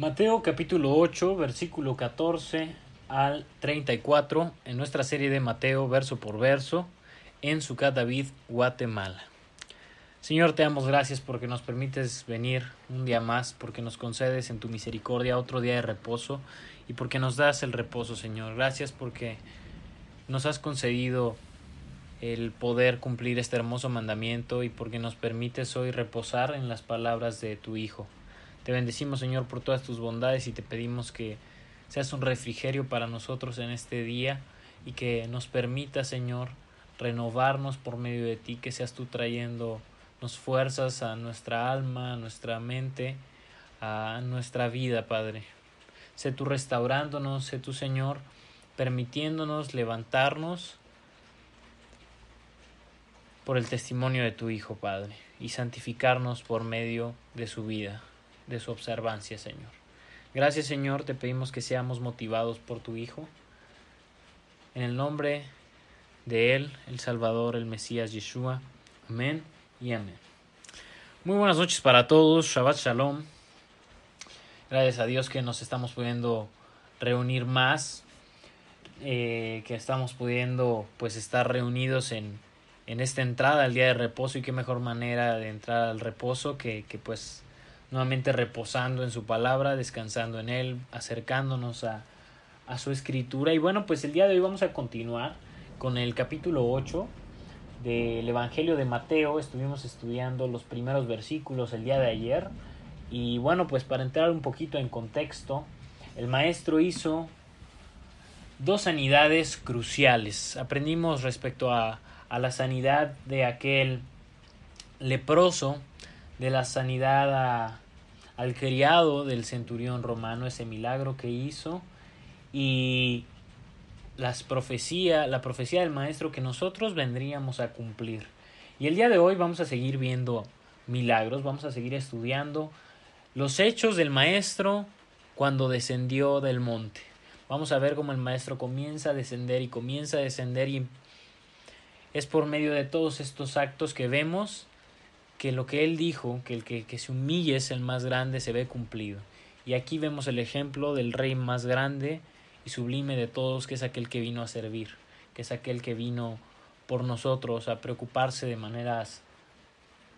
Mateo capítulo 8, versículo 14 al 34, en nuestra serie de Mateo verso por verso, en Sucat David, Guatemala. Señor, te damos gracias porque nos permites venir un día más, porque nos concedes en tu misericordia otro día de reposo y porque nos das el reposo, Señor. Gracias porque nos has concedido el poder cumplir este hermoso mandamiento y porque nos permites hoy reposar en las palabras de tu Hijo. Te bendecimos, Señor, por todas tus bondades y te pedimos que seas un refrigerio para nosotros en este día y que nos permita, Señor, renovarnos por medio de ti, que seas tú trayéndonos fuerzas a nuestra alma, a nuestra mente, a nuestra vida, Padre. Sé tú restaurándonos, sé tú, Señor, permitiéndonos levantarnos por el testimonio de tu Hijo, Padre, y santificarnos por medio de su vida de su observancia, Señor. Gracias, Señor, te pedimos que seamos motivados por tu Hijo. En el nombre de Él, el Salvador, el Mesías Yeshua. Amén y amén. Muy buenas noches para todos. Shabbat Shalom. Gracias a Dios que nos estamos pudiendo reunir más. Eh, que estamos pudiendo pues estar reunidos en, en esta entrada al día de reposo y qué mejor manera de entrar al reposo que, que pues nuevamente reposando en su palabra, descansando en él, acercándonos a, a su escritura. Y bueno, pues el día de hoy vamos a continuar con el capítulo 8 del Evangelio de Mateo. Estuvimos estudiando los primeros versículos el día de ayer. Y bueno, pues para entrar un poquito en contexto, el maestro hizo dos sanidades cruciales. Aprendimos respecto a, a la sanidad de aquel leproso de la sanidad al criado del centurión romano, ese milagro que hizo, y las profecía, la profecía del maestro que nosotros vendríamos a cumplir. Y el día de hoy vamos a seguir viendo milagros, vamos a seguir estudiando los hechos del maestro cuando descendió del monte. Vamos a ver cómo el maestro comienza a descender y comienza a descender y es por medio de todos estos actos que vemos que lo que él dijo, que el que, que se humille es el más grande, se ve cumplido. Y aquí vemos el ejemplo del rey más grande y sublime de todos, que es aquel que vino a servir, que es aquel que vino por nosotros a preocuparse de maneras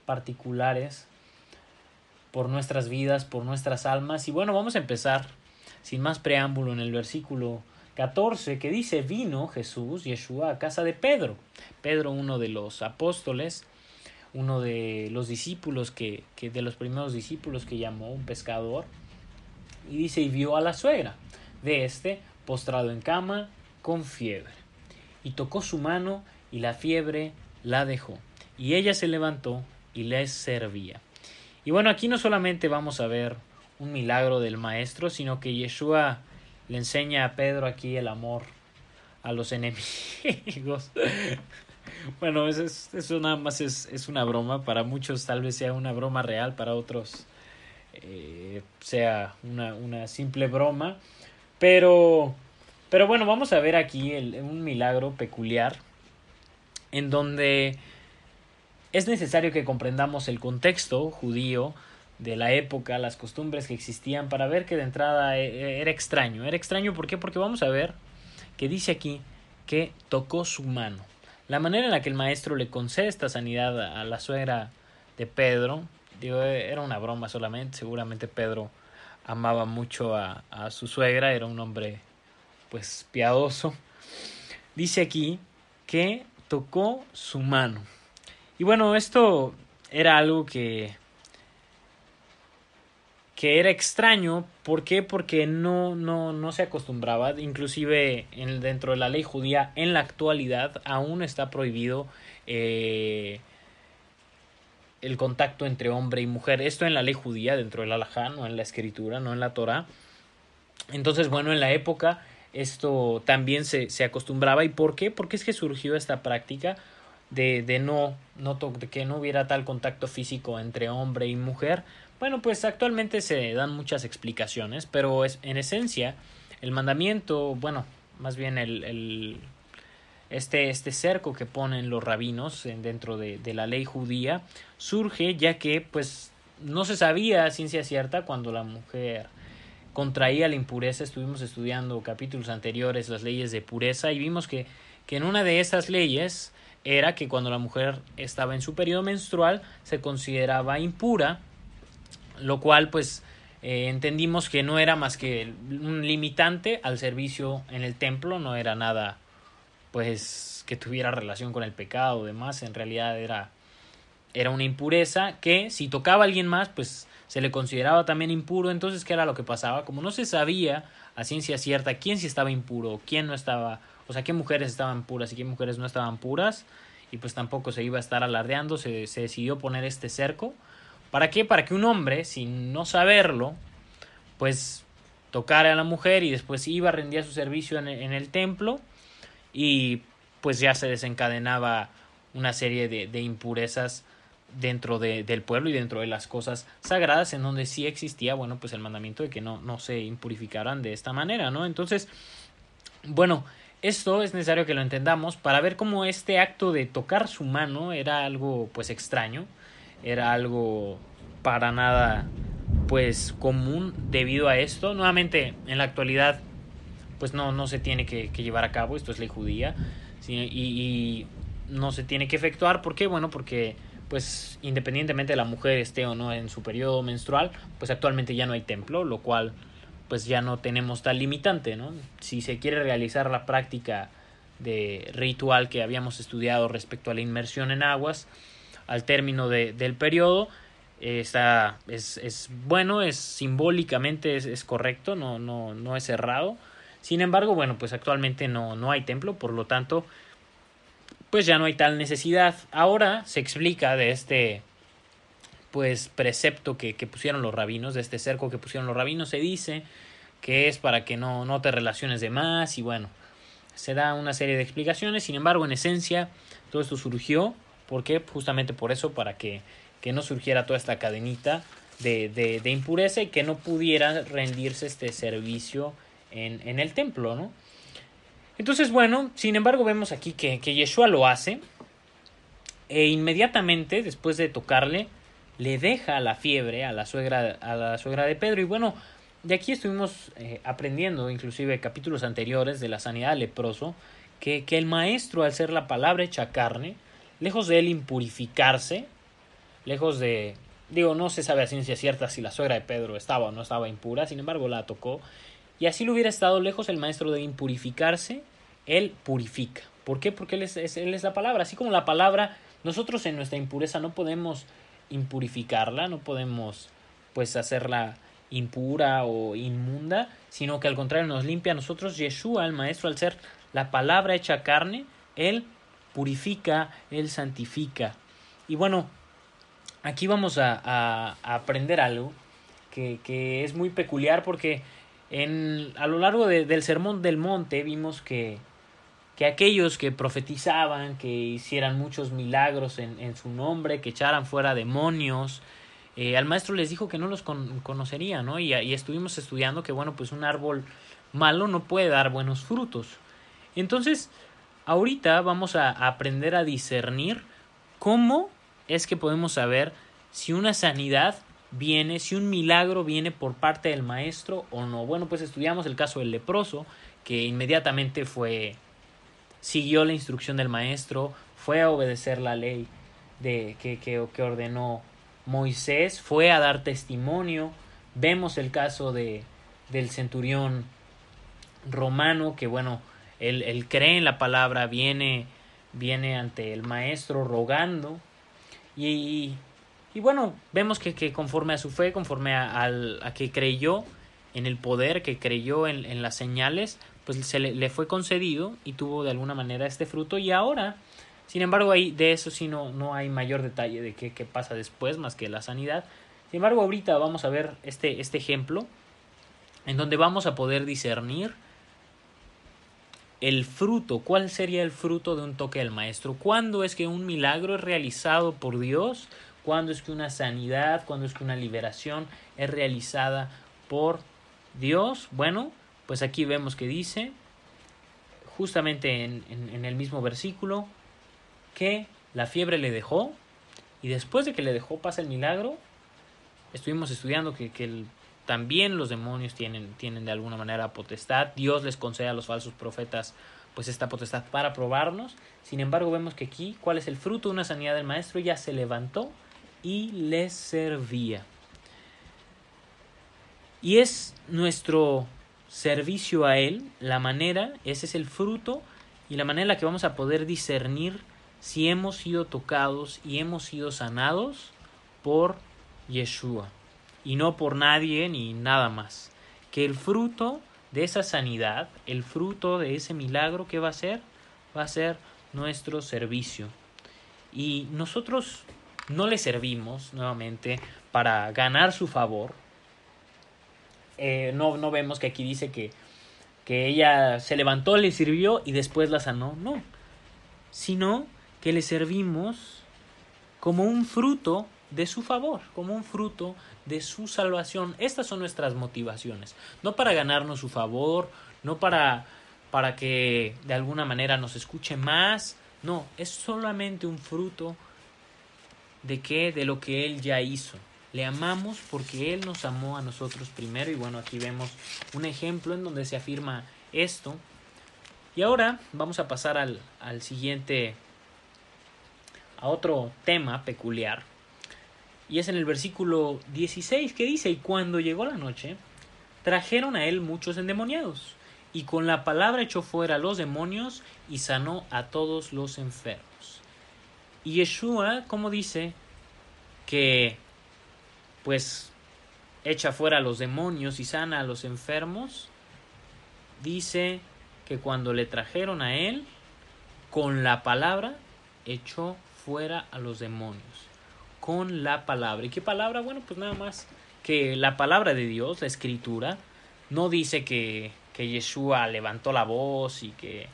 particulares por nuestras vidas, por nuestras almas. Y bueno, vamos a empezar sin más preámbulo en el versículo 14 que dice, vino Jesús, Yeshua, a casa de Pedro. Pedro, uno de los apóstoles, uno de los discípulos que, que, de los primeros discípulos que llamó un pescador y dice y vio a la suegra de este postrado en cama con fiebre y tocó su mano y la fiebre la dejó y ella se levantó y les servía. Y bueno aquí no solamente vamos a ver un milagro del maestro sino que Yeshua le enseña a Pedro aquí el amor a los enemigos bueno, eso, es, eso nada más es, es, una broma. Para muchos tal vez sea una broma real, para otros eh, sea una, una, simple broma. Pero, pero bueno, vamos a ver aquí el, un milagro peculiar en donde es necesario que comprendamos el contexto judío de la época, las costumbres que existían, para ver que de entrada e, e, era extraño. Era extraño, ¿por qué? Porque vamos a ver que dice aquí que tocó su mano. La manera en la que el maestro le concede esta sanidad a la suegra de Pedro, Digo, era una broma solamente. Seguramente Pedro amaba mucho a, a su suegra, era un hombre pues piadoso. Dice aquí que tocó su mano. Y bueno, esto era algo que que era extraño, ¿por qué? Porque no, no, no se acostumbraba, inclusive en, dentro de la ley judía en la actualidad aún está prohibido eh, el contacto entre hombre y mujer. Esto en la ley judía, dentro del alajá, no en la escritura, no en la Torah. Entonces, bueno, en la época esto también se, se acostumbraba. ¿Y por qué? Porque es que surgió esta práctica de, de no, no de que no hubiera tal contacto físico entre hombre y mujer. Bueno, pues actualmente se dan muchas explicaciones, pero es, en esencia el mandamiento, bueno, más bien el, el este, este cerco que ponen los rabinos dentro de, de, la ley judía surge ya que pues no se sabía ciencia cierta cuando la mujer contraía la impureza. Estuvimos estudiando capítulos anteriores las leyes de pureza y vimos que, que en una de esas leyes era que cuando la mujer estaba en su periodo menstrual se consideraba impura, lo cual pues eh, entendimos que no era más que un limitante al servicio en el templo, no era nada pues que tuviera relación con el pecado o demás, en realidad era, era una impureza que si tocaba a alguien más, pues se le consideraba también impuro, entonces ¿qué era lo que pasaba? Como no se sabía a ciencia cierta quién sí estaba impuro, quién no estaba, o sea, qué mujeres estaban puras y qué mujeres no estaban puras, y pues tampoco se iba a estar alardeando, se, se decidió poner este cerco. ¿Para qué? Para que un hombre, sin no saberlo, pues tocara a la mujer y después iba a rendir su servicio en en el templo y pues ya se desencadenaba una serie de, de impurezas dentro de, del pueblo y dentro de las cosas sagradas en donde sí existía bueno pues el mandamiento de que no, no se impurificaran de esta manera no entonces bueno esto es necesario que lo entendamos para ver cómo este acto de tocar su mano era algo pues extraño era algo para nada pues común debido a esto nuevamente en la actualidad pues no, no se tiene que, llevar a cabo, esto es ley judía, y, no se tiene que efectuar, ¿por qué? Bueno, porque pues independientemente de la mujer esté o no en su periodo menstrual, pues actualmente ya no hay templo, lo cual pues ya no tenemos tal limitante, ¿no? Si se quiere realizar la práctica de ritual que habíamos estudiado respecto a la inmersión en aguas, al término de, del periodo, eh, está, es, es, bueno, es simbólicamente es, es correcto, no, no, no es errado, sin embargo, bueno, pues actualmente no, no hay templo, por lo tanto, pues ya no hay tal necesidad. Ahora se explica de este pues precepto que, que pusieron los rabinos, de este cerco que pusieron los rabinos, se dice que es para que no, no te relaciones de más y bueno, se da una serie de explicaciones, sin embargo, en esencia, todo esto surgió, ¿por qué? Justamente por eso, para que, que no surgiera toda esta cadenita de, de, impureza y que no pudiera rendirse este servicio en, en el templo, ¿no? Entonces, bueno, sin embargo, vemos aquí que, que Yeshua lo hace e inmediatamente, después de tocarle, le deja la fiebre a la suegra, a la suegra de Pedro. Y bueno, de aquí estuvimos eh, aprendiendo, inclusive capítulos anteriores de la sanidad leproso, que, que el maestro, al ser la palabra hecha carne, lejos de él impurificarse, lejos de, digo, no se sabe a ciencia cierta si la suegra de Pedro estaba o no estaba impura, sin embargo la tocó y así lo hubiera estado lejos el maestro de impurificarse, él purifica. ¿Por qué? Porque él es, él es la palabra. Así como la palabra, nosotros en nuestra impureza no podemos impurificarla, no podemos pues hacerla impura o inmunda, sino que al contrario nos limpia a nosotros. Yeshua, el maestro, al ser la palabra hecha carne, él purifica, él santifica. Y bueno, aquí vamos a, aprender algo que, es muy peculiar porque en, a lo largo de, del Sermón del Monte vimos que, que aquellos que profetizaban, que hicieran muchos milagros en, su nombre, que echaran fuera demonios, eh, al maestro les dijo que no los con, conocería, ¿no? Y, estuvimos estudiando que, bueno, pues un árbol malo no puede dar buenos frutos. Entonces, ahorita vamos a, aprender a discernir cómo es que podemos saber si una sanidad viene, si un milagro viene por parte del maestro o no. Bueno, pues estudiamos el caso del leproso, que inmediatamente fue, siguió la instrucción del maestro, fue a obedecer la ley de, que, que, que ordenó Moisés fue a dar testimonio. Vemos el caso de, del centurión romano que bueno, él, cree en la palabra, viene, viene ante el maestro rogando y, y bueno, vemos que, que, conforme a su fe, conforme a, a, que creyó en el poder, que creyó en, en las señales, pues se le, le, fue concedido y tuvo de alguna manera este fruto y ahora, sin embargo, ahí de eso sí no, no hay mayor detalle de qué, qué pasa después más que la sanidad. Sin embargo, ahorita vamos a ver este, este ejemplo en donde vamos a poder discernir el fruto, cuál sería el fruto de un toque del maestro, cuándo es que un milagro es realizado por Dios, cuándo es que una sanidad, cuándo es que una liberación es realizada por Dios. Bueno, pues aquí vemos que dice, justamente en, el mismo versículo, que la fiebre le dejó y después de que le dejó pasa el milagro. Estuvimos estudiando que, que el también los demonios tienen, tienen de alguna manera potestad. Dios les concede a los falsos profetas pues esta potestad para probarnos. Sin embargo, vemos que aquí, ¿cuál es el fruto de una sanidad del maestro? Ya se levantó y les servía. Y es nuestro servicio a Él, la manera, ese es el fruto y la manera en la que vamos a poder discernir si hemos sido tocados y hemos sido sanados por Yeshua y no por nadie ni nada más. Que el fruto de esa sanidad, el fruto de ese milagro que va a ser, va a ser nuestro servicio. Y nosotros no le servimos nuevamente para ganar su favor. Eh, no, no vemos que aquí dice que, que ella se levantó, le sirvió y después la sanó. No, sino que le servimos como un fruto de su favor, como un fruto de su salvación. Estas son nuestras motivaciones, no para ganarnos su favor, no para para que de alguna manera nos escuche más, no, es solamente un fruto de qué, de lo que él ya hizo. Le amamos porque él nos amó a nosotros primero y bueno, aquí vemos un ejemplo en donde se afirma esto. Y ahora vamos a pasar al, al siguiente, a otro tema peculiar y es en el versículo 16 que dice, y cuando llegó la noche, trajeron a él muchos endemoniados, y con la palabra echó fuera a los demonios y sanó a todos los enfermos. Y Yeshua, como dice, que pues echa fuera a los demonios y sana a los enfermos, dice que cuando le trajeron a él, con la palabra echó fuera a los demonios con la palabra. ¿Y qué palabra? Bueno, pues nada más que la palabra de Dios, la escritura, no dice que, que Yeshua levantó la voz y que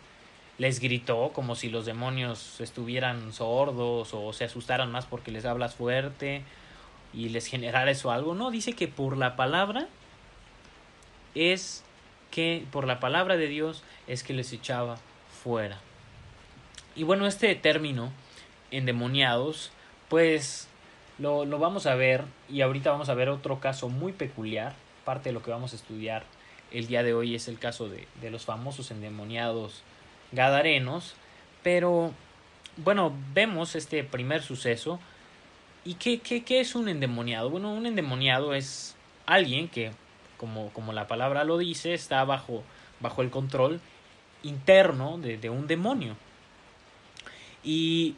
les gritó como si los demonios estuvieran sordos o se asustaran más porque les hablas fuerte y les generara eso algo. No, dice que por la palabra es que por la palabra de Dios es que les echaba fuera. Y bueno, este término endemoniados, pues lo, lo vamos a ver y ahorita vamos a ver otro caso muy peculiar. Parte de lo que vamos a estudiar el día de hoy es el caso de, de los famosos endemoniados gadarenos. Pero bueno, vemos este primer suceso. ¿Y qué, qué, qué, es un endemoniado? Bueno, un endemoniado es alguien que, como, como la palabra lo dice, está bajo, bajo el control interno de, de un demonio. Y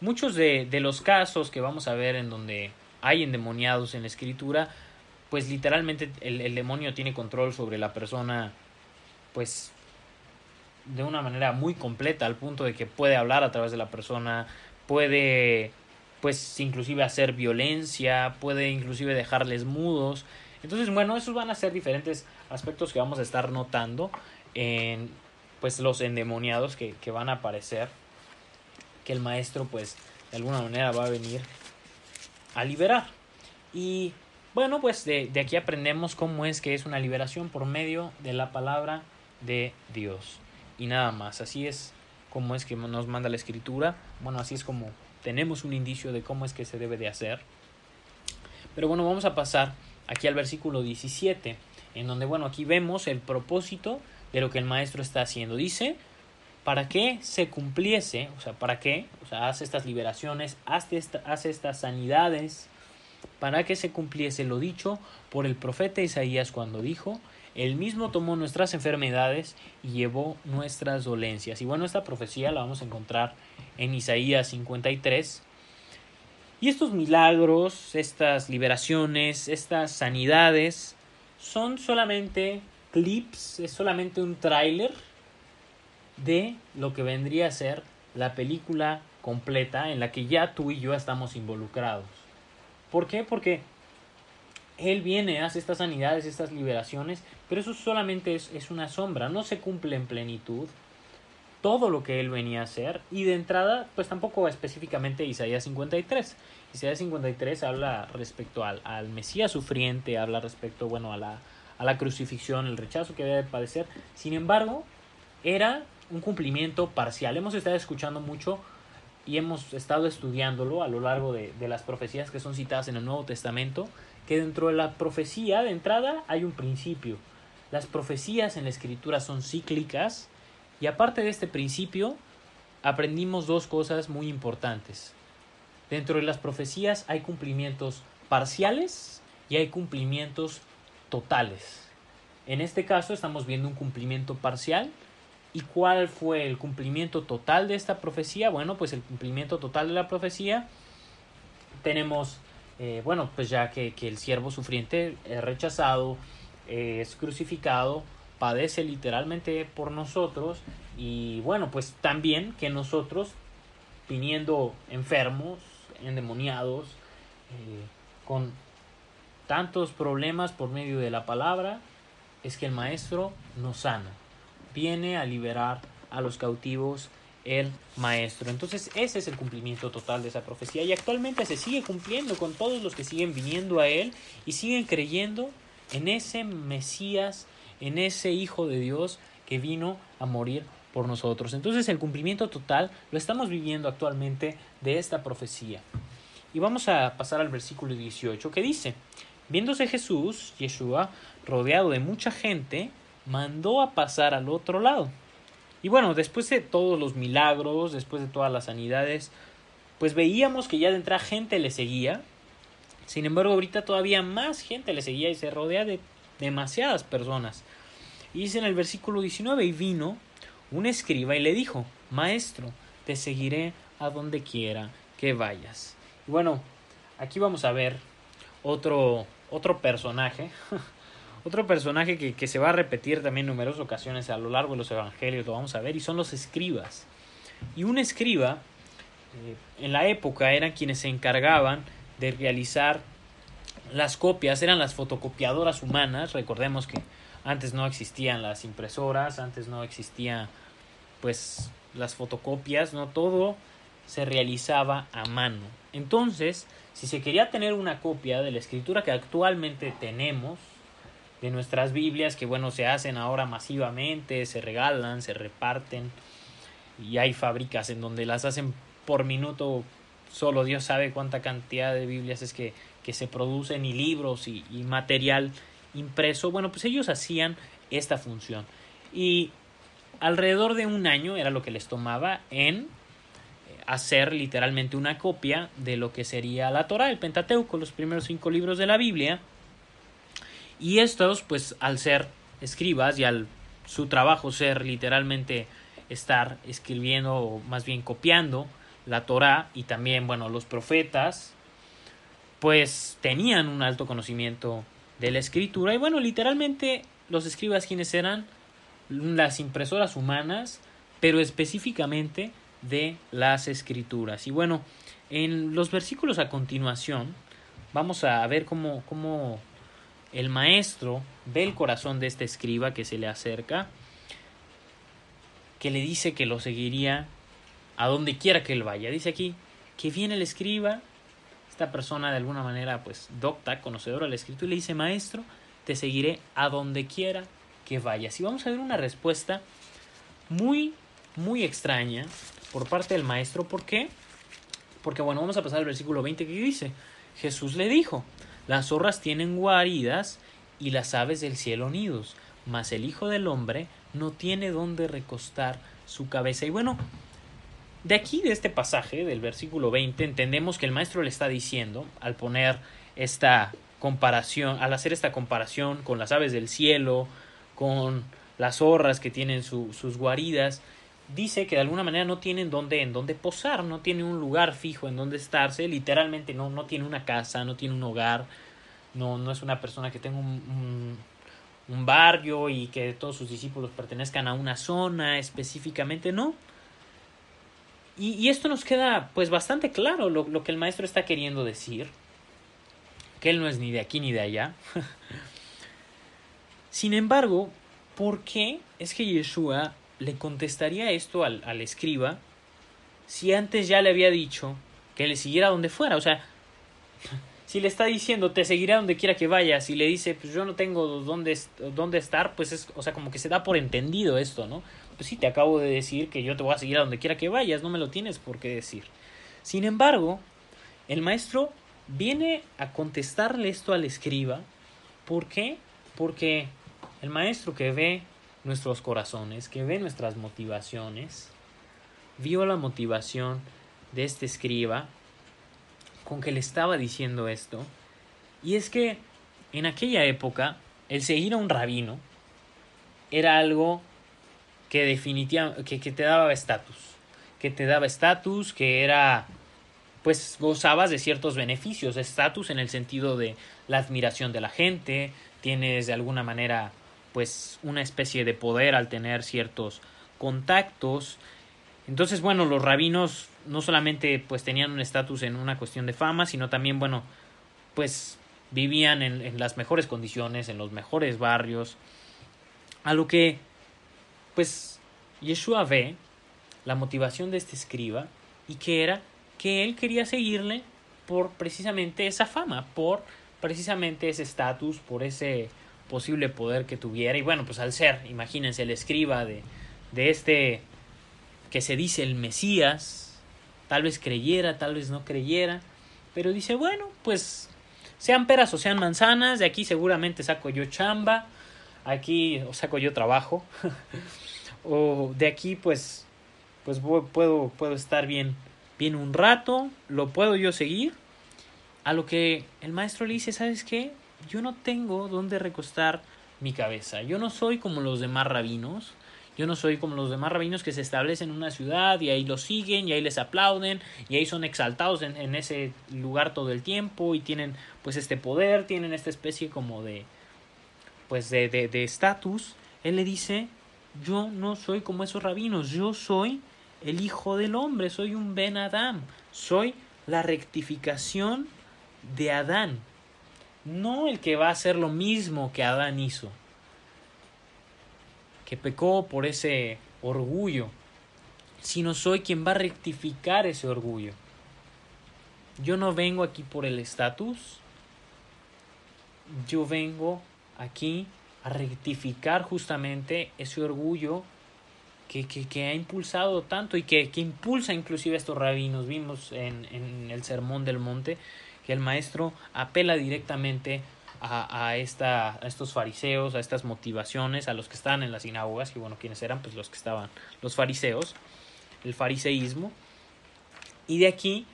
Muchos de, de, los casos que vamos a ver en donde hay endemoniados en la escritura, pues literalmente el, el demonio tiene control sobre la persona, pues de una manera muy completa, al punto de que puede hablar a través de la persona, puede pues inclusive hacer violencia, puede inclusive dejarles mudos. Entonces, bueno, esos van a ser diferentes aspectos que vamos a estar notando en pues los endemoniados que, que van a aparecer que el maestro pues de alguna manera va a venir a liberar. Y bueno, pues de, de, aquí aprendemos cómo es que es una liberación por medio de la palabra de Dios. Y nada más, así es como es que nos manda la escritura. Bueno, así es como tenemos un indicio de cómo es que se debe de hacer. Pero bueno, vamos a pasar aquí al versículo 17, en donde, bueno, aquí vemos el propósito de lo que el maestro está haciendo. Dice, para que se cumpliese, o sea, para qué, o sea, hace estas liberaciones, hace estas sanidades, para que se cumpliese lo dicho por el profeta Isaías cuando dijo, Él mismo tomó nuestras enfermedades y llevó nuestras dolencias. Y bueno, esta profecía la vamos a encontrar en Isaías 53. Y estos milagros, estas liberaciones, estas sanidades, son solamente clips, es solamente un tráiler de lo que vendría a ser la película completa en la que ya tú y yo estamos involucrados. ¿Por qué? Porque Él viene, hace estas sanidades, estas liberaciones, pero eso solamente es, es una sombra, no se cumple en plenitud todo lo que Él venía a hacer y de entrada, pues tampoco específicamente Isaías 53. Isaías 53 habla respecto al, al Mesías sufriente, habla respecto, bueno, a la, a la crucifixión, el rechazo que debe padecer. Sin embargo, era un cumplimiento parcial. Hemos estado escuchando mucho y hemos estado estudiándolo a lo largo de, de, las profecías que son citadas en el Nuevo Testamento, que dentro de la profecía de entrada hay un principio. Las profecías en la escritura son cíclicas y aparte de este principio aprendimos dos cosas muy importantes. Dentro de las profecías hay cumplimientos parciales y hay cumplimientos totales. En este caso estamos viendo un cumplimiento parcial ¿Y cuál fue el cumplimiento total de esta profecía? Bueno, pues el cumplimiento total de la profecía tenemos, eh, bueno, pues ya que, que, el siervo sufriente es rechazado, es crucificado, padece literalmente por nosotros y bueno, pues también que nosotros, viniendo enfermos, endemoniados, eh, con tantos problemas por medio de la palabra, es que el maestro nos sana viene a liberar a los cautivos el maestro. Entonces ese es el cumplimiento total de esa profecía y actualmente se sigue cumpliendo con todos los que siguen viniendo a él y siguen creyendo en ese Mesías, en ese Hijo de Dios que vino a morir por nosotros. Entonces el cumplimiento total lo estamos viviendo actualmente de esta profecía. Y vamos a pasar al versículo 18 que dice, viéndose Jesús, Yeshua, rodeado de mucha gente, mandó a pasar al otro lado. Y bueno, después de todos los milagros, después de todas las sanidades, pues veíamos que ya de entrada gente le seguía. Sin embargo, ahorita todavía más gente le seguía y se rodea de demasiadas personas. Y dice en el versículo 19, y vino un escriba y le dijo, Maestro, te seguiré a donde quiera que vayas. Bueno, aquí vamos a ver otro, otro personaje Otro personaje que, que, se va a repetir también numerosas ocasiones a lo largo de los evangelios, lo vamos a ver, y son los escribas. Y un escriba, eh, en la época, eran quienes se encargaban de realizar las copias, eran las fotocopiadoras humanas, recordemos que antes no existían las impresoras, antes no existían pues las fotocopias, no todo se realizaba a mano. Entonces, si se quería tener una copia de la escritura que actualmente tenemos, de nuestras Biblias que bueno se hacen ahora masivamente, se regalan, se reparten y hay fábricas en donde las hacen por minuto, solo Dios sabe cuánta cantidad de Biblias es que, que se producen y libros y, y material impreso, bueno pues ellos hacían esta función. Y alrededor de un año era lo que les tomaba en eh, hacer literalmente una copia de lo que sería la Torah, el Pentateuco, los primeros cinco libros de la Biblia, y estos, pues al ser escribas y al su trabajo ser literalmente estar escribiendo o más bien copiando la Torah y también, bueno, los profetas, pues tenían un alto conocimiento de la escritura y bueno, literalmente los escribas quienes eran las impresoras humanas, pero específicamente de las escrituras. Y bueno, en los versículos a continuación vamos a ver cómo, cómo el maestro ve el corazón de este escriba que se le acerca, que le dice que lo seguiría a donde quiera que él vaya. Dice aquí que viene el escriba, esta persona de alguna manera pues docta, conocedora de la escritura, y le dice, maestro, te seguiré a donde quiera que vayas. Y vamos a ver una respuesta muy, muy extraña por parte del maestro. ¿Por qué? Porque bueno, vamos a pasar al versículo 20 que dice, Jesús le dijo, las zorras tienen guaridas y las aves del cielo nidos, mas el Hijo del Hombre no tiene dónde recostar su cabeza. Y bueno, de aquí, de este pasaje, del versículo 20, entendemos que el maestro le está diciendo, al poner esta comparación, al hacer esta comparación con las aves del cielo, con las zorras que tienen sus guaridas, dice que de alguna manera no tienen dónde, en dónde posar, no tiene un lugar fijo en donde estarse, literalmente no, no tiene una casa, no tiene un hogar, no, no es una persona que tenga un, un, barrio y que todos sus discípulos pertenezcan a una zona específicamente, no. Y, y esto nos queda pues bastante claro lo, lo que el maestro está queriendo decir, que él no es ni de aquí ni de allá. Sin embargo, ¿por qué es que Yeshua le contestaría esto al, al escriba si antes ya le había dicho que le siguiera donde fuera? O sea, si le está diciendo te seguirá donde quiera que vayas y le dice pues yo no tengo dónde, dónde estar, pues es, o sea, como que se da por entendido esto, ¿no? Pues sí, te acabo de decir que yo te voy a seguir a donde quiera que vayas, no me lo tienes por qué decir. Sin embargo, el maestro viene a contestarle esto al escriba. ¿Por qué? Porque el maestro que ve nuestros corazones, que ve nuestras motivaciones, vio la motivación de este escriba con que le estaba diciendo esto. Y es que en aquella época el seguir a un rabino era algo que definitivamente que, te daba estatus, que te daba estatus, que era pues gozabas de ciertos beneficios, estatus en el sentido de la admiración de la gente, tienes de alguna manera pues una especie de poder al tener ciertos contactos. Entonces, bueno, los rabinos no solamente pues tenían un estatus en una cuestión de fama, sino también, bueno, pues vivían en, en, las mejores condiciones, en los mejores barrios. A lo que, pues, Yeshua ve la motivación de este escriba y que era que él quería seguirle por precisamente esa fama, por precisamente ese estatus, por ese posible poder que tuviera. Y bueno, pues al ser, imagínense, el escriba de, de este que se dice el Mesías, tal vez creyera, tal vez no creyera, pero dice, bueno, pues sean peras o sean manzanas, de aquí seguramente saco yo chamba, aquí o saco yo trabajo, o de aquí pues pues puedo puedo estar bien bien un rato, lo puedo yo seguir. A lo que el maestro le dice, ¿sabes qué? Yo no tengo dónde recostar mi cabeza. Yo no soy como los demás rabinos. Yo no soy como los demás rabinos que se establecen en una ciudad y ahí los siguen y ahí les aplauden y ahí son exaltados en, en ese lugar todo el tiempo y tienen pues este poder, tienen esta especie como de pues de estatus. De, Él le dice, yo no soy como esos rabinos, yo soy el hijo del hombre, soy un Ben Adam, soy la rectificación de Adán no el que va a hacer lo mismo que Adán hizo, que pecó por ese orgullo, sino soy quien va a rectificar ese orgullo. Yo no vengo aquí por el estatus, yo vengo aquí a rectificar justamente ese orgullo que, que, ha impulsado tanto y que, que, impulsa inclusive a estos rabinos. Vimos en, en el Sermón del Monte que el maestro apela directamente a, a, esta, a estos fariseos, a estas motivaciones, a los que estaban en las sinagogas, que bueno, ¿quiénes eran? Pues los que estaban, los fariseos, el fariseísmo. Y de aquí,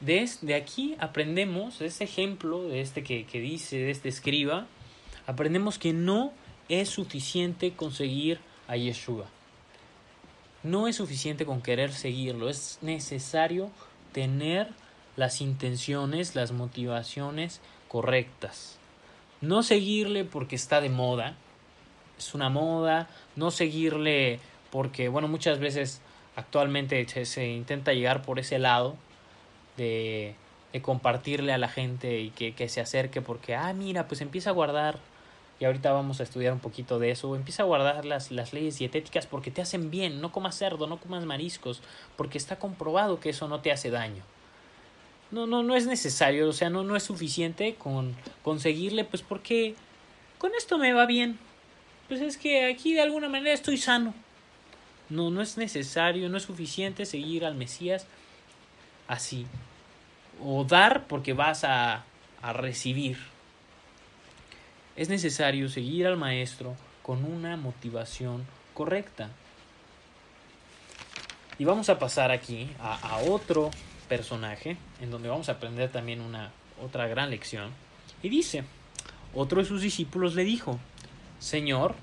de, de aquí aprendemos, de este ejemplo, de este que, que dice, de este escriba, aprendemos que no es suficiente conseguir a Yeshua. No es suficiente con querer seguirlo, es necesario tener las intenciones, las motivaciones correctas. No seguirle porque está de moda, es una moda, no seguirle porque, bueno, muchas veces actualmente se, intenta llegar por ese lado de, de compartirle a la gente y que, que, se acerque porque, ah, mira, pues empieza a guardar, y ahorita vamos a estudiar un poquito de eso, empieza a guardar las, las leyes dietéticas porque te hacen bien, no comas cerdo, no comas mariscos, porque está comprobado que eso no te hace daño no, no, no es necesario, o sea, no, no es suficiente con conseguirle, pues porque con esto me va bien. Pues es que aquí de alguna manera estoy sano. No, no es necesario, no es suficiente seguir al Mesías así. O dar porque vas a, a recibir. Es necesario seguir al Maestro con una motivación correcta. Y vamos a pasar aquí a, a otro personaje, en donde vamos a aprender también una, otra gran lección. Y dice, otro de sus discípulos le dijo, Señor,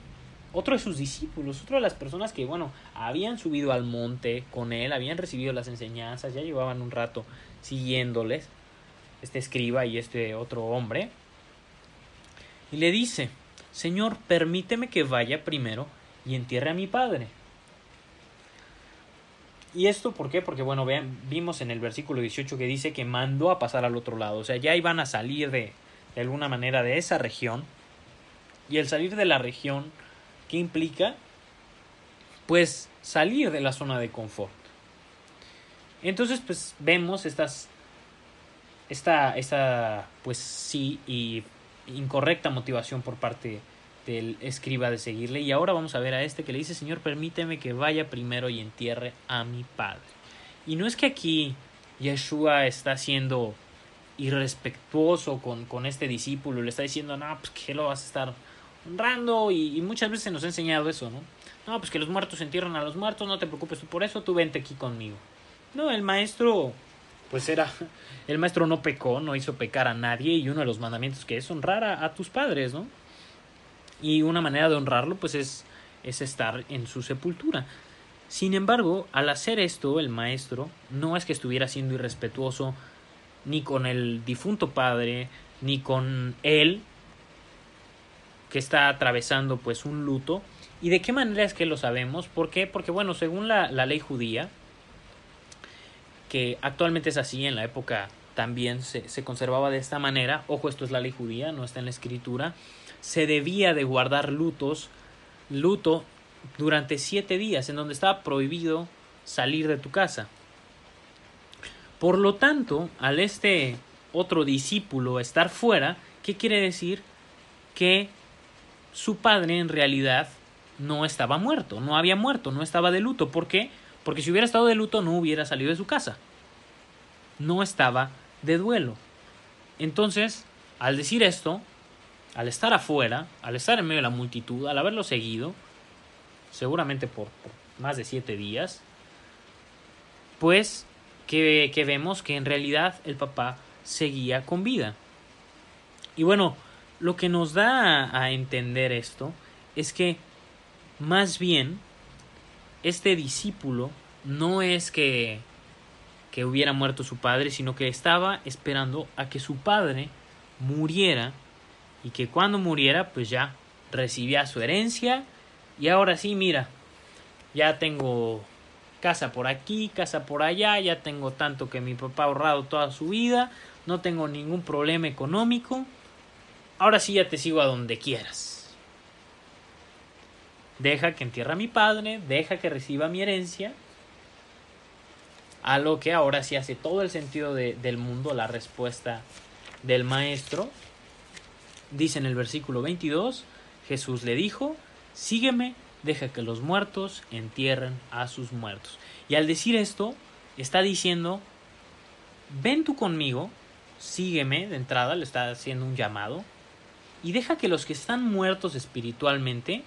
otro de sus discípulos, otra de las personas que, bueno, habían subido al monte con él, habían recibido las enseñanzas, ya llevaban un rato siguiéndoles, este escriba y este otro hombre, y le dice, Señor, permíteme que vaya primero y entierre a mi padre. ¿Y esto por qué? Porque, bueno, vean, vimos en el versículo 18 que dice que mandó a pasar al otro lado. O sea, ya iban a salir de, de alguna manera de esa región. Y el salir de la región, ¿qué implica? Pues salir de la zona de confort. Entonces, pues vemos estas, esta, esta, pues sí, y incorrecta motivación por parte del escriba de seguirle. Y ahora vamos a ver a este que le dice, Señor, permíteme que vaya primero y entierre a mi padre. Y no es que aquí Yeshua está siendo irrespetuoso con, con este discípulo, le está diciendo, no, pues que lo vas a estar honrando. Y, muchas veces nos ha enseñado eso, ¿no? No, pues que los muertos entierran a los muertos, no te preocupes por eso, tú vente aquí conmigo. No, el maestro, pues era, el maestro no pecó, no hizo pecar a nadie y uno de los mandamientos que es honrar a tus padres, ¿no? Y una manera de honrarlo pues es, es estar en su sepultura. Sin embargo, al hacer esto, el maestro no es que estuviera siendo irrespetuoso ni con el difunto padre, ni con él, que está atravesando pues un luto. ¿Y de qué manera es que lo sabemos? ¿Por qué? Porque bueno, según la, la ley judía, que actualmente es así, en la época también se, se conservaba de esta manera, ojo, esto es la ley judía, no está en la escritura, se debía de guardar lutos, luto durante siete días, en donde estaba prohibido salir de tu casa. Por lo tanto, al este otro discípulo estar fuera, ¿qué quiere decir? Que su padre en realidad no estaba muerto, no había muerto, no estaba de luto. ¿Por qué? Porque si hubiera estado de luto no hubiera salido de su casa. No estaba de duelo. Entonces, al decir esto, al estar afuera, al estar en medio de la multitud, al haberlo seguido, seguramente por, más de siete días, pues que, vemos que en realidad el papá seguía con vida. Y bueno, lo que nos da a, a entender esto es que más bien este discípulo no es que, que hubiera muerto su padre, sino que estaba esperando a que su padre muriera y que cuando muriera pues ya recibía su herencia. Y ahora sí mira ya tengo casa por aquí casa por allá ya tengo tanto que mi papá ha ahorrado toda su vida no tengo ningún problema económico. Ahora sí ya te sigo a donde quieras. Deja que entierra a mi padre deja que reciba mi herencia a lo que ahora sí hace todo el sentido de, del mundo la respuesta del maestro Dice en el versículo 22, Jesús le dijo, sígueme, deja que los muertos entierren a sus muertos. Y al decir esto, está diciendo, ven tú conmigo, sígueme, de entrada le está haciendo un llamado, y deja que los que están muertos espiritualmente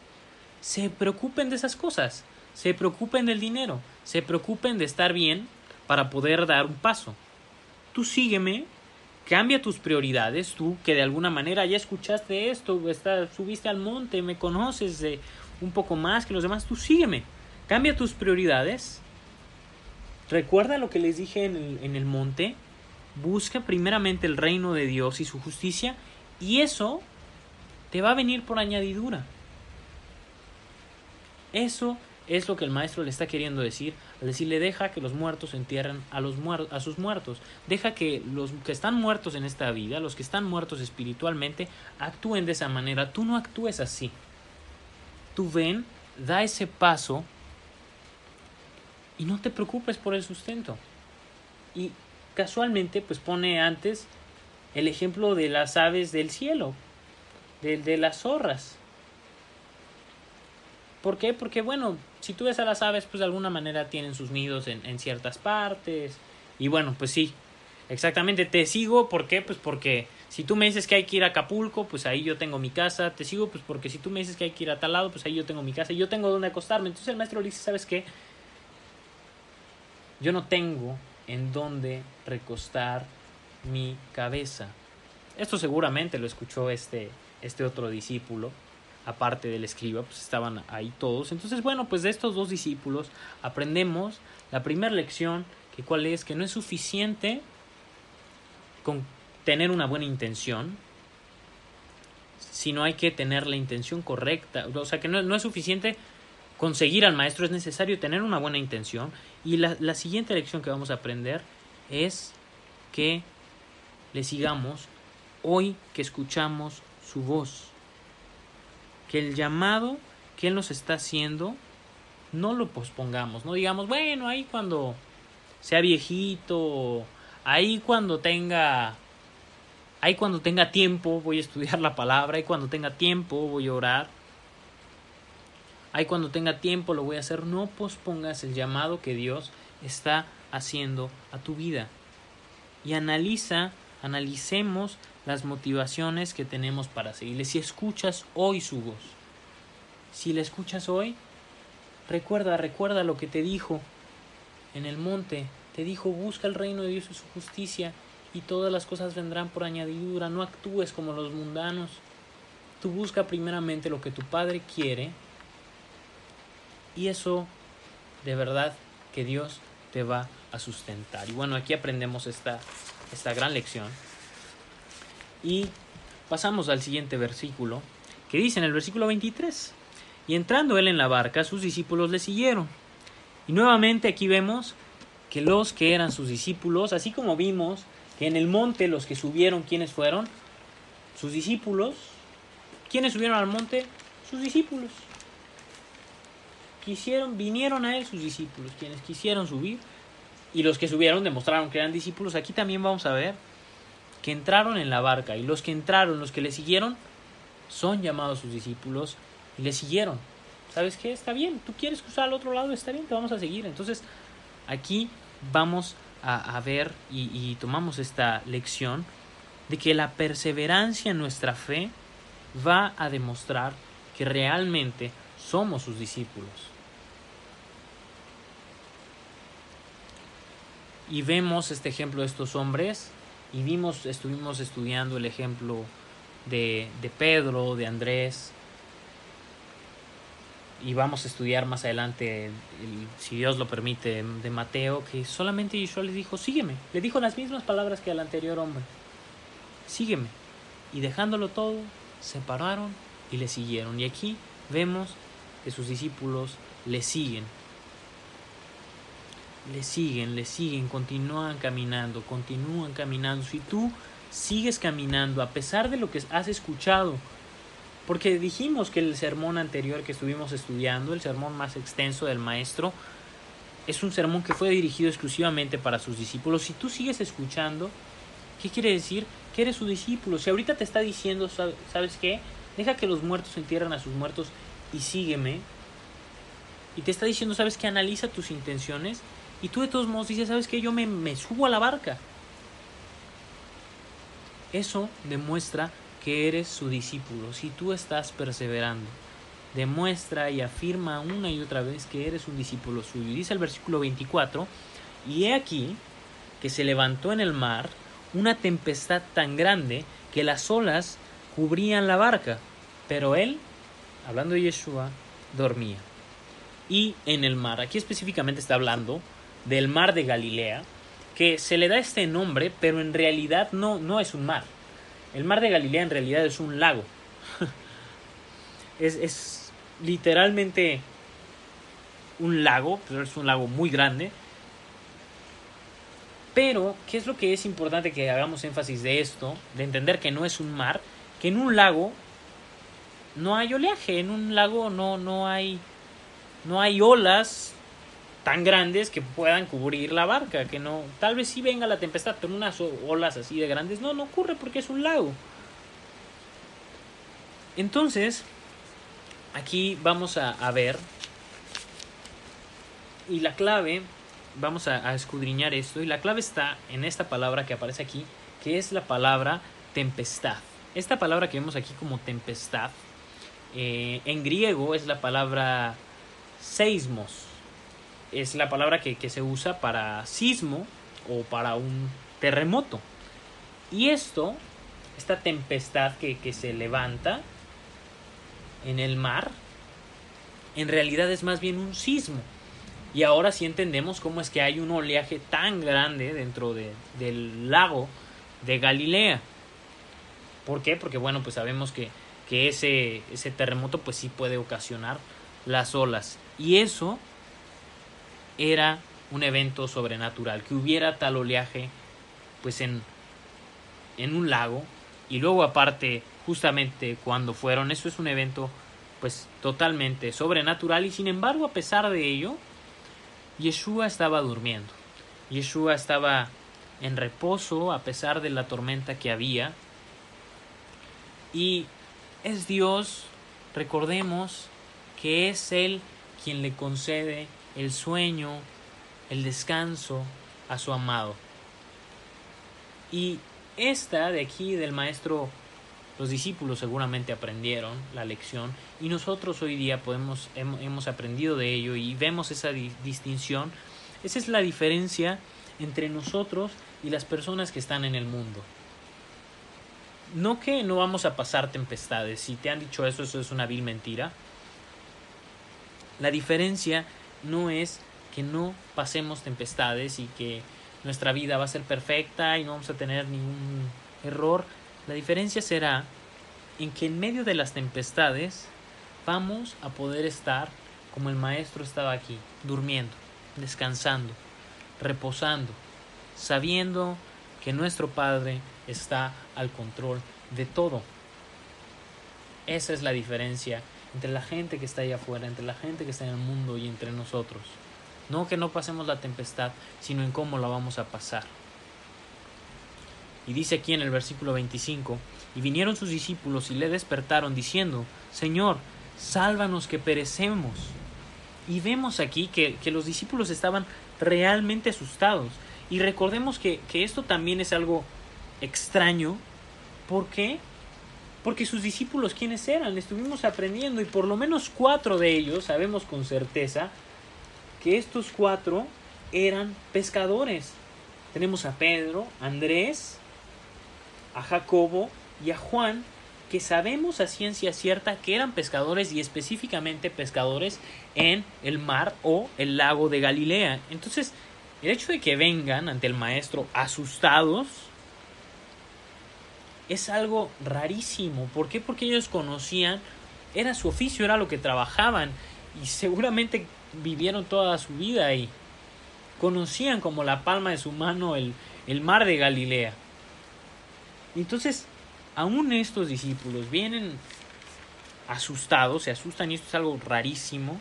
se preocupen de esas cosas, se preocupen del dinero, se preocupen de estar bien para poder dar un paso. Tú sígueme Cambia tus prioridades, tú que de alguna manera ya escuchaste esto, está, subiste al monte, me conoces de un poco más que los demás, tú sígueme. Cambia tus prioridades. Recuerda lo que les dije en el monte. Busca primeramente el reino de Dios y su justicia y eso te va a venir por añadidura. Eso es lo que el maestro le está queriendo decir al decirle deja que los muertos entierren a, los muer a sus muertos. Deja que los que están muertos en esta vida, los que están muertos espiritualmente, actúen de esa manera. Tú no actúes así. Tú ven, da ese paso y no te preocupes por el sustento. Y casualmente pues pone antes el ejemplo de las aves del cielo, de las zorras. ¿Por qué? Porque bueno, si tú ves a las aves, pues de alguna manera tienen sus nidos en, en ciertas partes. Y bueno, pues sí, exactamente, te sigo, ¿por qué? Pues porque si tú me dices que hay que ir a Acapulco, pues ahí yo tengo mi casa, te sigo, pues porque si tú me dices que hay que ir a tal lado, pues ahí yo tengo mi casa y yo tengo donde acostarme. Entonces el maestro le dice, ¿sabes qué? Yo no tengo en dónde recostar mi cabeza. Esto seguramente lo escuchó este, este otro discípulo, aparte del escriba, pues estaban ahí todos. Entonces, bueno, pues de estos dos discípulos aprendemos la primera lección, que cuál es, que no es suficiente con tener una buena intención, sino hay que tener la intención correcta. O sea, que no, es suficiente conseguir al maestro, es necesario tener una buena intención. Y la, la siguiente lección que vamos a aprender es que le sigamos hoy que escuchamos su voz. Que el llamado que Él nos está haciendo no lo pospongamos, no digamos, bueno, ahí cuando sea viejito, ahí cuando tenga ahí cuando tenga tiempo voy a estudiar la palabra, ahí cuando tenga tiempo voy a orar. Ahí cuando tenga tiempo lo voy a hacer, no pospongas el llamado que Dios está haciendo a tu vida. Y analiza, analicemos las motivaciones que tenemos para seguirle. Si escuchas hoy su voz, si le escuchas hoy, recuerda, recuerda lo que te dijo en el monte. Te dijo, busca el reino de Dios y su justicia y todas las cosas vendrán por añadidura. No actúes como los mundanos. Tú busca primeramente lo que tu Padre quiere y eso de verdad que Dios te va a sustentar. Y bueno, aquí aprendemos esta, esta gran lección y pasamos al siguiente versículo, que dice en el versículo 23, y entrando él en la barca, sus discípulos le siguieron. Y nuevamente aquí vemos que los que eran sus discípulos, así como vimos que en el monte los que subieron, ¿quiénes fueron? Sus discípulos. ¿Quiénes subieron al monte? Sus discípulos. Quisieron, vinieron a él sus discípulos, quienes quisieron subir. Y los que subieron demostraron que eran discípulos. Aquí también vamos a ver que entraron en la barca y los que entraron, los que le siguieron, son llamados sus discípulos y le siguieron. ¿Sabes qué? Está bien, tú quieres cruzar al otro lado, está bien, te vamos a seguir. Entonces, aquí vamos a, ver y, y tomamos esta lección de que la perseverancia en nuestra fe va a demostrar que realmente somos sus discípulos. Y vemos este ejemplo de estos hombres y vimos, estuvimos estudiando el ejemplo de, de Pedro, de Andrés, y vamos a estudiar más adelante, si Dios lo permite, de Mateo, que solamente Yeshua les dijo, sígueme. Le dijo las mismas palabras que al anterior hombre, sígueme. Y dejándolo todo, se pararon y le siguieron. Y aquí vemos que sus discípulos le siguen le siguen, le siguen, continúan caminando, continúan caminando. Si tú sigues caminando a pesar de lo que has escuchado, porque dijimos que el sermón anterior que estuvimos estudiando, el sermón más extenso del maestro, es un sermón que fue dirigido exclusivamente para sus discípulos. Si tú sigues escuchando, ¿qué quiere decir? Que eres su discípulo. Si ahorita te está diciendo, ¿sabes qué? Deja que los muertos entierren a sus muertos y sígueme. Y te está diciendo, ¿sabes qué? Analiza tus intenciones y tú de todos modos dices, ¿sabes qué? Yo me, me subo a la barca. Eso demuestra que eres su discípulo. Si tú estás perseverando, demuestra y afirma una y otra vez que eres un discípulo suyo. dice el versículo 24, y he aquí que se levantó en el mar una tempestad tan grande que las olas cubrían la barca, pero él, hablando de Yeshua, dormía. Y en el mar, aquí específicamente está hablando del mar de Galilea, que se le da este nombre, pero en realidad no, no es un mar. El mar de Galilea en realidad es un lago. es, es literalmente un lago, pero es un lago muy grande. Pero, ¿qué es lo que es importante que hagamos énfasis de esto? De entender que no es un mar, que en un lago no hay oleaje, en un lago no, no hay no hay olas, tan grandes que puedan cubrir la barca, que no, tal vez sí venga la tempestad, pero unas olas así de grandes, no, no ocurre porque es un lago. Entonces, aquí vamos a, ver, y la clave, vamos a, escudriñar esto, y la clave está en esta palabra que aparece aquí, que es la palabra tempestad. Esta palabra que vemos aquí como tempestad, eh, en griego es la palabra seismos es la palabra que, se usa para sismo o para un terremoto. Y esto esta tempestad que, que se levanta en el mar, en realidad es más bien un sismo. Y ahora sí entendemos cómo es que hay un oleaje tan grande dentro de, del lago de Galilea. ¿Por qué? Porque bueno, pues sabemos que, que ese, ese terremoto pues sí puede ocasionar las olas. Y eso era un evento sobrenatural, que hubiera tal oleaje pues en, en un lago y luego aparte justamente cuando fueron, eso es un evento pues totalmente sobrenatural y sin embargo a pesar de ello Yeshua estaba durmiendo. Yeshua estaba en reposo a pesar de la tormenta que había. Y es Dios, recordemos, que es Él quien le concede el sueño, el descanso a su amado. Y esta de aquí del maestro, los discípulos seguramente aprendieron la lección y nosotros hoy día podemos, hemos aprendido de ello y vemos esa distinción. Esa es la diferencia entre nosotros y las personas que están en el mundo. No que no vamos a pasar tempestades, si te han dicho eso, eso es una vil mentira. La diferencia no es que no pasemos tempestades y que nuestra vida va a ser perfecta y no vamos a tener ningún error. La diferencia será en que en medio de las tempestades vamos a poder estar como el maestro estaba aquí, durmiendo, descansando, reposando, sabiendo que nuestro Padre está al control de todo. Esa es la diferencia entre la gente que está allá afuera, entre la gente que está en el mundo y entre nosotros. No que no pasemos la tempestad, sino en cómo la vamos a pasar. Y dice aquí en el versículo 25, y vinieron sus discípulos y le despertaron diciendo, Señor, sálvanos que perecemos. Y vemos aquí que, los discípulos estaban realmente asustados. Y recordemos que, que esto también es algo extraño. ¿Por qué? Porque sus discípulos, ¿quiénes eran? Estuvimos aprendiendo y por lo menos cuatro de ellos, sabemos con certeza, que estos cuatro eran pescadores. Tenemos a Pedro, Andrés, a Jacobo y a Juan, que sabemos a ciencia cierta que eran pescadores y específicamente pescadores en el mar o el lago de Galilea. Entonces, el hecho de que vengan ante el maestro asustados es algo rarísimo. ¿Por qué? Porque ellos conocían, era su oficio, era lo que trabajaban y seguramente vivieron toda su vida ahí. Conocían como la palma de su mano el, el mar de Galilea. Entonces, aún estos discípulos vienen asustados, se asustan y esto es algo rarísimo.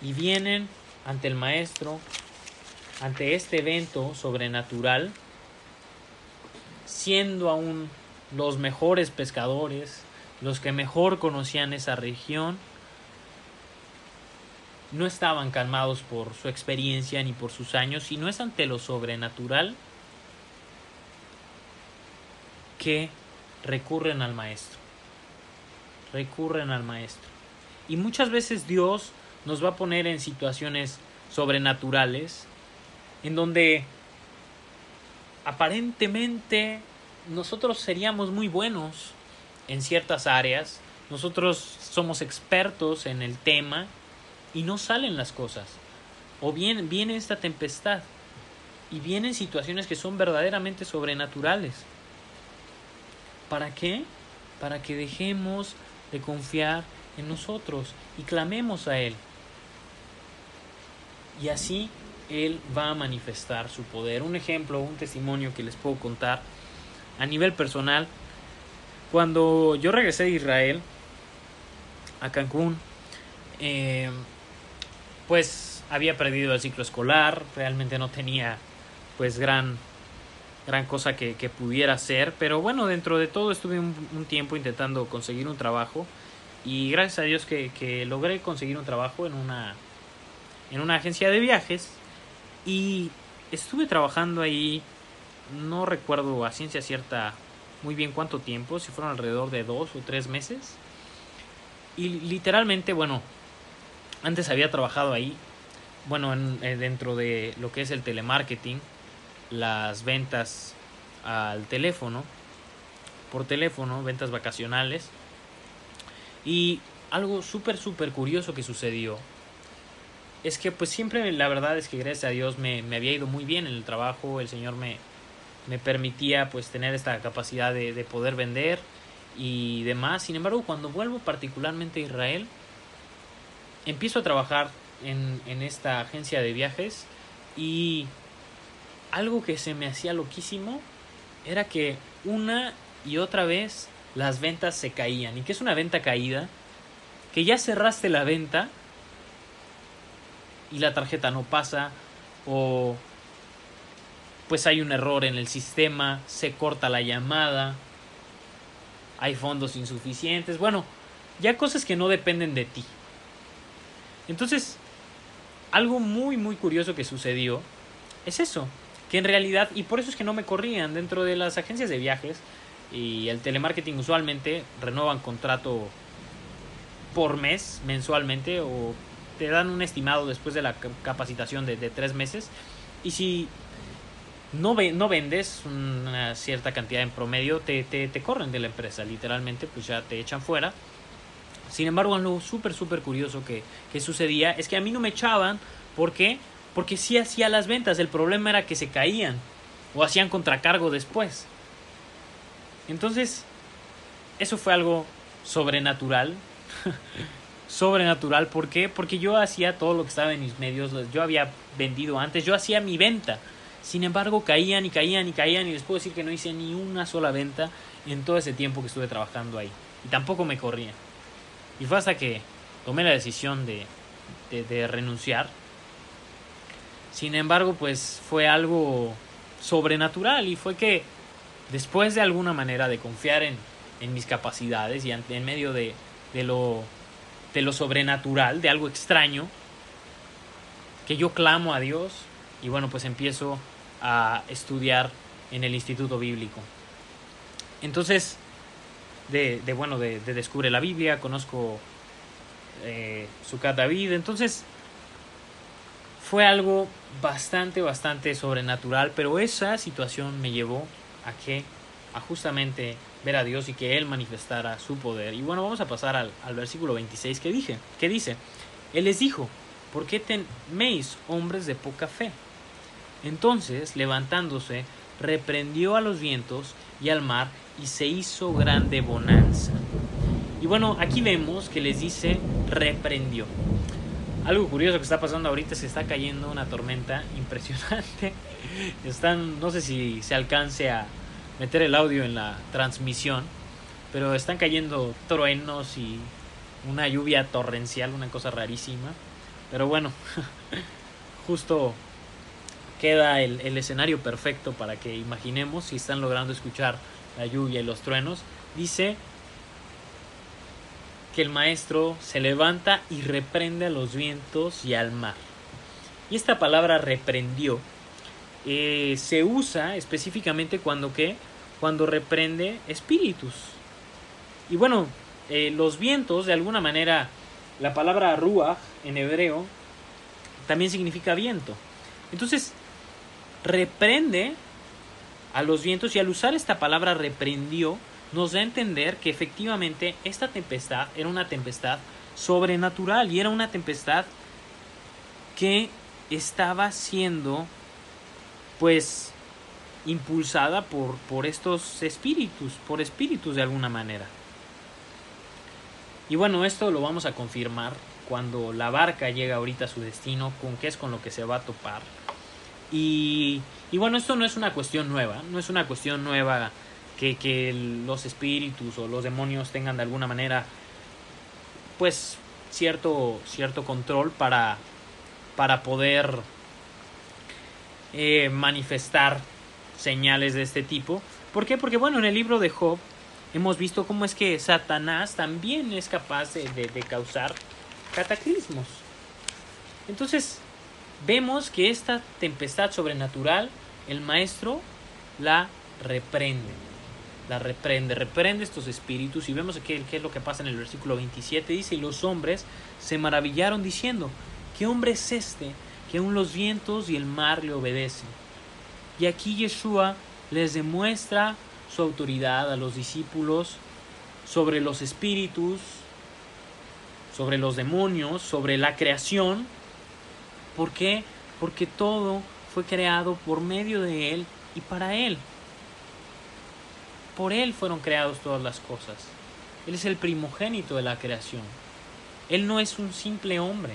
Y vienen ante el maestro, ante este evento sobrenatural, siendo aún los mejores pescadores, los que mejor conocían esa región, no estaban calmados por su experiencia ni por sus años, sino es ante lo sobrenatural que recurren al maestro. Recurren al maestro. Y muchas veces Dios nos va a poner en situaciones sobrenaturales en donde aparentemente nosotros seríamos muy buenos en ciertas áreas, nosotros somos expertos en el tema y no salen las cosas. O bien viene esta tempestad y vienen situaciones que son verdaderamente sobrenaturales. ¿Para qué? Para que dejemos de confiar en nosotros y clamemos a Él. Y así Él va a manifestar su poder. Un ejemplo, un testimonio que les puedo contar a nivel personal. Cuando yo regresé de Israel a Cancún, eh, pues había perdido el ciclo escolar, realmente no tenía pues gran, gran cosa que, pudiera hacer, pero bueno, dentro de todo estuve un, tiempo intentando conseguir un trabajo y gracias a Dios que, logré conseguir un trabajo en una, en una agencia de viajes y estuve trabajando ahí, no recuerdo a ciencia cierta muy bien cuánto tiempo, si fueron alrededor de dos o tres meses. Y literalmente, bueno, antes había trabajado ahí, bueno, en, eh, dentro de lo que es el telemarketing, las ventas al teléfono, por teléfono, ventas vacacionales. Y algo súper, súper curioso que sucedió es que pues siempre la verdad es que gracias a Dios me, me había ido muy bien en el trabajo, el Señor me, me permitía pues tener esta capacidad de, de poder vender y demás. Sin embargo, cuando vuelvo particularmente a Israel, empiezo a trabajar en, en esta agencia de viajes y algo que se me hacía loquísimo era que una y otra vez las ventas se caían. ¿Y qué es una venta caída? Que ya cerraste la venta y la tarjeta no pasa o pues hay un error en el sistema, se corta la llamada, hay fondos insuficientes, bueno, ya cosas que no dependen de ti. Entonces, algo muy muy curioso que sucedió es eso, que en realidad, y por eso es que no me corrían dentro de las agencias de viajes y el telemarketing usualmente renuevan contrato por mes, mensualmente, o te dan un estimado después de la capacitación de, de tres meses. Y si no, no vendes una cierta cantidad en promedio, te, te, te, corren de la empresa, literalmente, pues ya te echan fuera. Sin embargo, algo súper, súper curioso que, que sucedía es que a mí no me echaban, ¿por qué? Porque sí hacía las ventas, el problema era que se caían o hacían contracargo después. Entonces, eso fue algo sobrenatural. sobrenatural, ¿por qué? Porque yo hacía todo lo que estaba en mis medios, yo había vendido antes, yo hacía mi venta sin embargo, caían y caían y caían y les puedo decir que no hice ni una sola venta en todo ese tiempo que estuve trabajando ahí. Y tampoco me corría. Y fue hasta que tomé la decisión de, de, de renunciar. Sin embargo, pues fue algo sobrenatural y fue que después de alguna manera de confiar en, en mis capacidades y en medio de, de, lo, de lo sobrenatural, de algo extraño, que yo clamo a Dios y bueno, pues empiezo a estudiar en el Instituto Bíblico. Entonces, de, de bueno, de, de, Descubre la Biblia, conozco eh, David, entonces fue algo bastante, bastante sobrenatural, pero esa situación me llevó a que, a justamente ver a Dios y que Él manifestara su poder. Y bueno, vamos a pasar al, al versículo 26 que dije, que dice, Él les dijo, ¿por qué teméis hombres de poca fe? Entonces, levantándose, reprendió a los vientos y al mar y se hizo grande bonanza. Y bueno, aquí vemos que les dice reprendió. Algo curioso que está pasando ahorita es que está cayendo una tormenta impresionante. Están, no sé si se alcance a meter el audio en la transmisión, pero están cayendo truenos y una lluvia torrencial, una cosa rarísima. Pero bueno, justo queda el, el, escenario perfecto para que imaginemos si están logrando escuchar la lluvia y los truenos. Dice que el maestro se levanta y reprende a los vientos y al mar. Y esta palabra reprendió eh, se usa específicamente cuando qué? Cuando reprende espíritus. Y bueno, eh, los vientos, de alguna manera, la palabra ruach en hebreo también significa viento. Entonces, reprende a los vientos y al usar esta palabra reprendió, nos da a entender que efectivamente esta tempestad era una tempestad sobrenatural y era una tempestad que estaba siendo pues impulsada por, por estos espíritus, por espíritus de alguna manera. Y bueno, esto lo vamos a confirmar cuando la barca llega ahorita a su destino, con qué es con lo que se va a topar. Y, y, bueno, esto no es una cuestión nueva, no es una cuestión nueva que, que los espíritus o los demonios tengan de alguna manera pues cierto, cierto control para, para poder eh, manifestar señales de este tipo. ¿Por qué? Porque bueno, en el libro de Job hemos visto cómo es que Satanás también es capaz de, causar cataclismos. Entonces, vemos que esta tempestad sobrenatural, el maestro la reprende. La reprende, reprende estos espíritus y vemos qué, qué es lo que pasa en el versículo 27. Dice, y los hombres se maravillaron diciendo, ¿qué hombre es este que aun los vientos y el mar le obedecen? Y aquí Yeshua les demuestra su autoridad a los discípulos sobre los espíritus, sobre los demonios, sobre la creación. ¿Por qué? Porque todo fue creado por medio de Él y para Él. Por Él fueron creadas todas las cosas. Él es el primogénito de la creación. Él no es un simple hombre.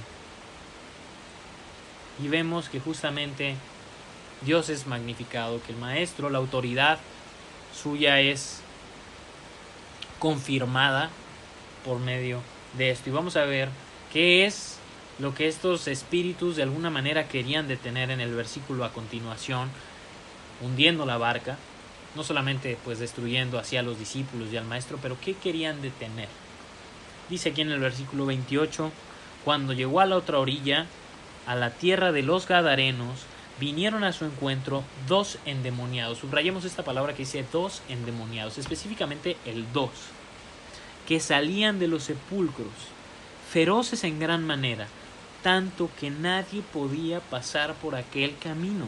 Y vemos que justamente Dios es magnificado, que el Maestro, la autoridad suya es confirmada por medio de esto. Y vamos a ver qué es lo que estos espíritus de alguna manera querían detener en el versículo a continuación, hundiendo la barca, no solamente pues destruyendo hacia los discípulos y al maestro, pero qué querían detener. Dice aquí en el versículo 28, cuando llegó a la otra orilla, a la tierra de los Gadarenos, vinieron a su encuentro dos endemoniados. Subrayemos esta palabra que dice dos endemoniados, específicamente el dos, que salían de los sepulcros, feroces en gran manera, tanto que nadie podía pasar por aquel camino.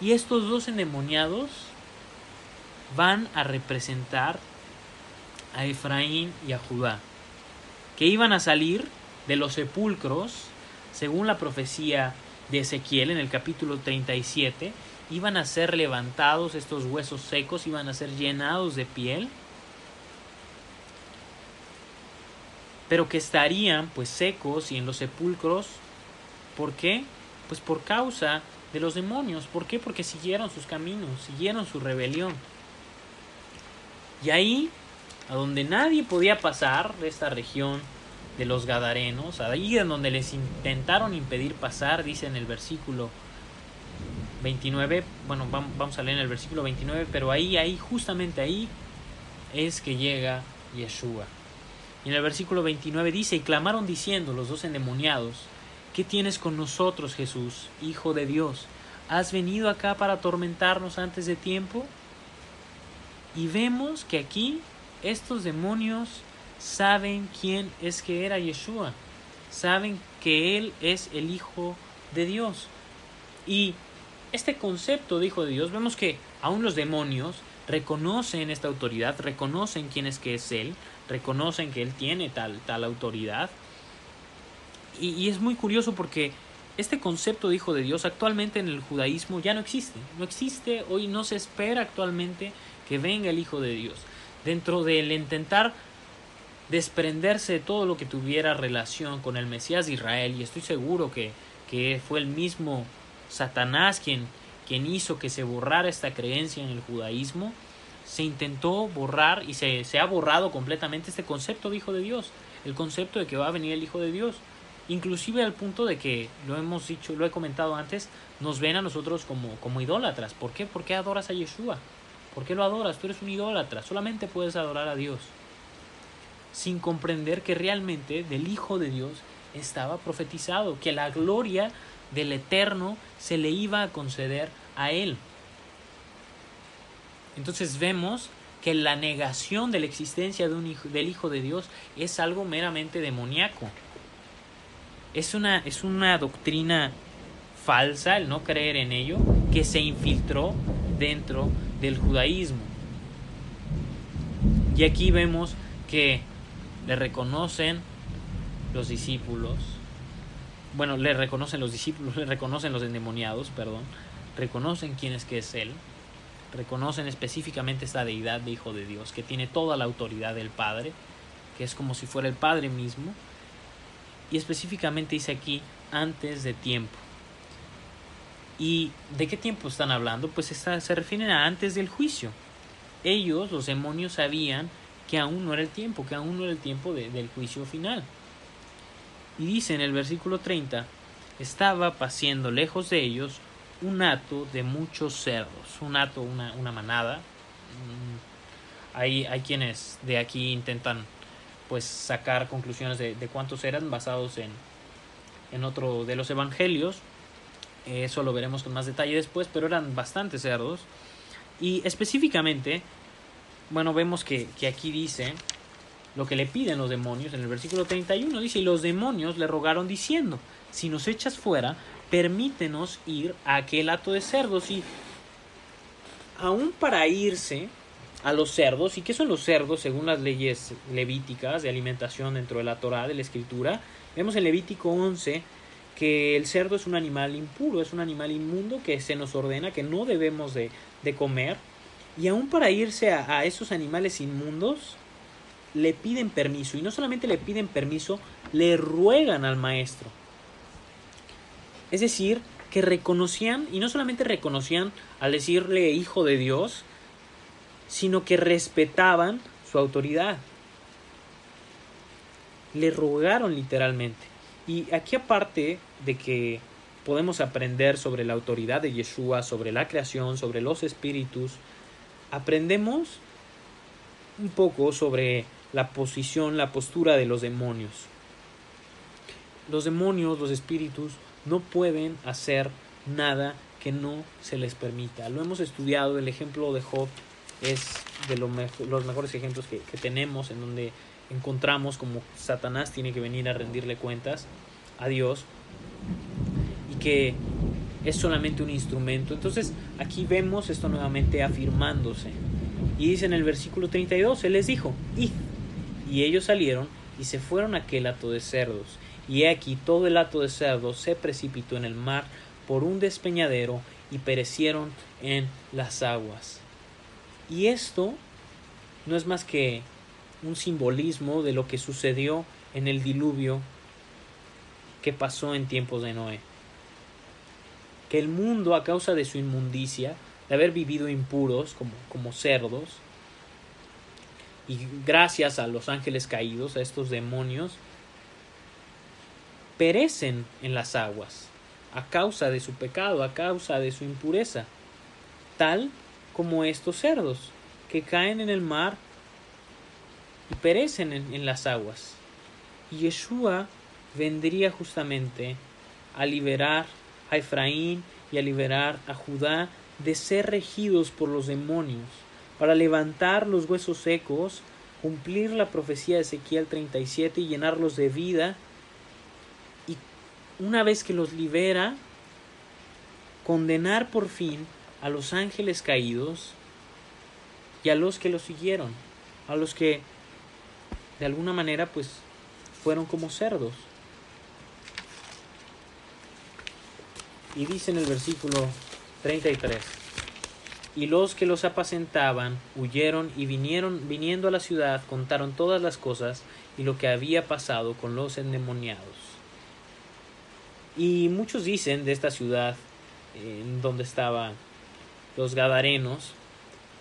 Y estos dos endemoniados van a representar a Efraín y a Judá, que iban a salir de los sepulcros, según la profecía de Ezequiel en el capítulo 37, iban a ser levantados estos huesos secos, iban a ser llenados de piel, pero que estarían pues secos y en los sepulcros. ¿Por qué? Pues por causa de los demonios. ¿Por qué? Porque siguieron sus caminos, siguieron su rebelión. Y ahí, a donde nadie podía pasar de esta región de los Gadarenos, ahí en donde les intentaron impedir pasar, dice en el versículo 29, bueno, vamos a leer en el versículo 29, pero ahí, ahí, justamente ahí es que llega Yeshua. Y en el versículo 29 dice, y clamaron diciendo los dos endemoniados, ¿qué tienes con nosotros, Jesús, Hijo de Dios? ¿Has venido acá para atormentarnos antes de tiempo? Y vemos que aquí estos demonios saben quién es que era Yeshua, saben que Él es el Hijo de Dios. Y este concepto de Hijo de Dios, vemos que aún los demonios reconocen esta autoridad, reconocen quién es que es Él, reconocen que Él tiene tal, tal autoridad. Y, y es muy curioso porque este concepto de Hijo de Dios actualmente en el judaísmo ya no existe. No existe, hoy no se espera actualmente que venga el Hijo de Dios. Dentro del intentar desprenderse de todo lo que tuviera relación con el Mesías de Israel, y estoy seguro que, que fue el mismo Satanás quien, quien hizo que se borrara esta creencia en el judaísmo, se intentó borrar y se, se ha borrado completamente este concepto de Hijo de Dios, el concepto de que va a venir el Hijo de Dios inclusive al punto de que lo hemos dicho, lo he comentado antes, nos ven a nosotros como, como idólatras. ¿Por qué? ¿Por qué adoras a Yeshua? ¿Por qué lo adoras? Tú eres un idólatra, solamente puedes adorar a Dios. Sin comprender que realmente del Hijo de Dios estaba profetizado, que la gloria del Eterno se le iba a conceder a él. Entonces vemos que la negación de la existencia del Hijo de Dios es algo meramente demoníaco. Es una, es una doctrina falsa el no creer en ello que se infiltró dentro del judaísmo. Y aquí vemos que le reconocen los discípulos, bueno, le reconocen los discípulos, le reconocen los endemoniados, perdón, reconocen quién es que es Él, reconocen específicamente esta deidad de Hijo de Dios, que tiene toda la autoridad del Padre, que es como si fuera el Padre mismo, y específicamente dice aquí antes de tiempo. ¿Y de qué tiempo están hablando? Pues se refieren a antes del juicio. Ellos, los demonios, sabían que aún no era el tiempo, que aún no era el tiempo del juicio final. Y dice en el versículo 30, estaba paciendo lejos de ellos un hato de muchos cerdos, un hato, una, una manada. Mm, hay, hay quienes de aquí intentan pues sacar conclusiones de, de cuántos eran basados en, en otro de los evangelios eso lo veremos con más detalle después, pero eran bastantes cerdos. Y específicamente, bueno, vemos que, que aquí dice lo que le piden los demonios en el versículo 31. Dice, y los demonios le rogaron diciendo, si nos echas fuera, permítenos ir a aquel hato de cerdos. Y aún para irse a los cerdos. ¿Y qué son los cerdos según las leyes levíticas de alimentación dentro de la Torah, de la Escritura? Vemos en Levítico 11 que el cerdo es un animal impuro, es un animal inmundo que se nos ordena que no debemos de, comer. Y aún para irse a, esos animales inmundos, le piden permiso. Y no solamente le piden permiso, le ruegan al maestro. Es decir, que reconocían, y no solamente reconocían al decirle hijo de Dios, sino que respetaban su autoridad. Le rogaron literalmente. Y aquí aparte de que podemos aprender sobre la autoridad de Yeshua, sobre la creación, sobre los espíritus, aprendemos un poco sobre la posición, la postura de los demonios. Los demonios, los espíritus, no pueden hacer nada que no se les permita. Lo hemos estudiado, el ejemplo de Job es de los mejores ejemplos que, que tenemos en donde encontramos como Satanás tiene que venir a rendirle cuentas a Dios y que es solamente un instrumento. Entonces aquí vemos esto nuevamente afirmándose. Y dice en el versículo 32, Él les dijo. Y ellos salieron y se fueron a aquel hato de cerdos. Y he aquí todo el hato de cerdos se precipitó en el mar por un despeñadero y perecieron en las aguas. Y esto no es más que un simbolismo de lo que sucedió en el diluvio que pasó en tiempos de Noé. Que el mundo, a causa de su inmundicia, de haber vivido impuros como, como cerdos, y gracias a los ángeles caídos, a estos demonios, perecen en las aguas, a causa de su pecado, a causa de su impureza, tal como estos cerdos que caen en el mar y perecen en, las aguas. Y Yeshua vendría justamente a liberar a Efraín y a liberar a Judá de ser regidos por los demonios, para levantar los huesos secos, cumplir la profecía de Ezequiel 37 y llenarlos de vida. Y una vez que los libera, condenar por fin a los ángeles caídos y a los que lo siguieron, a los que de alguna manera pues fueron como cerdos. Y dice en el versículo 33, y los que los apacentaban huyeron y vinieron, viniendo a la ciudad, contaron todas las cosas y lo que había pasado con los endemoniados. Y muchos dicen de esta ciudad en donde estaban los Gadarenos,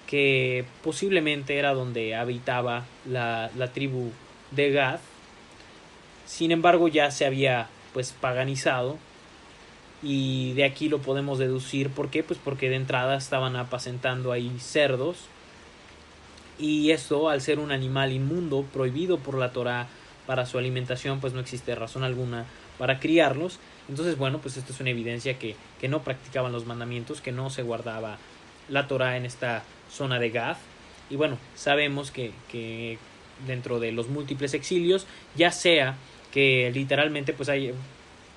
que posiblemente era donde habitaba la, la tribu de Gad. Sin embargo, ya se había pues paganizado y de aquí lo podemos deducir. ¿Por qué? Pues porque de entrada estaban apacentando ahí cerdos. Y esto, al ser un animal inmundo, prohibido por la Torah para su alimentación, pues no existe razón alguna para criarlos. Entonces, bueno, pues esto es una evidencia que, que no practicaban los mandamientos, que no se guardaba la Torah en esta zona de Gad. Y bueno, sabemos que, que dentro de los múltiples exilios, ya sea que literalmente pues hay,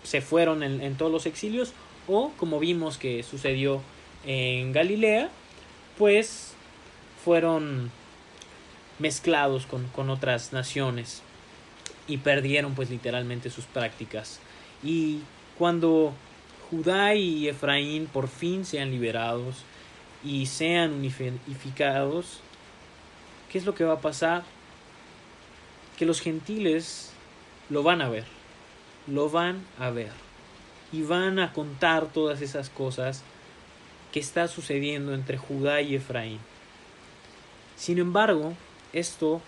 se fueron en, todos los exilios o como vimos que sucedió en Galilea, pues fueron mezclados con, con, otras naciones y perdieron pues literalmente sus prácticas. Y cuando Judá y Efraín por fin sean liberados y sean unificados, ¿qué es lo que va a pasar? Que los gentiles lo van a ver lo van a ver y van a contar todas esas cosas que está sucediendo entre Judá y Efraín. Sin embargo, esto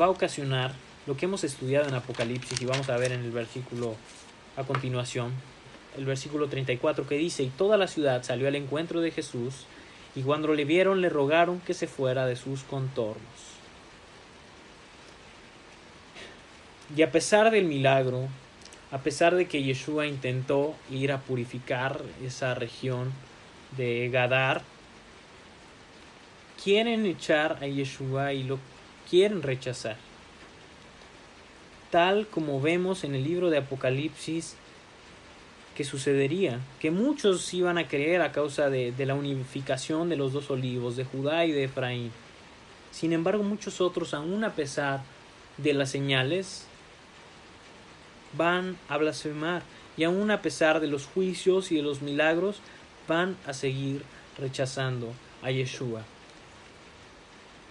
va a ocasionar lo que hemos estudiado en Apocalipsis y vamos a ver en el versículo a continuación, el versículo 34 que dice, y toda la ciudad salió al encuentro de Jesús, y cuando le vieron le rogaron que se fuera de sus contornos. Y a pesar del milagro, a pesar de que Yeshua intentó ir a purificar esa región de Gadar, quieren echar a Yeshua y lo quieren rechazar. Tal como vemos en el libro de Apocalipsis, que sucedería, que muchos iban a creer a causa de, de, la unificación de los dos olivos, de Judá y de Efraín. Sin embargo, muchos otros, aún a pesar de las señales, van a blasfemar y aún a pesar de los juicios y de los milagros, van a seguir rechazando a Yeshua.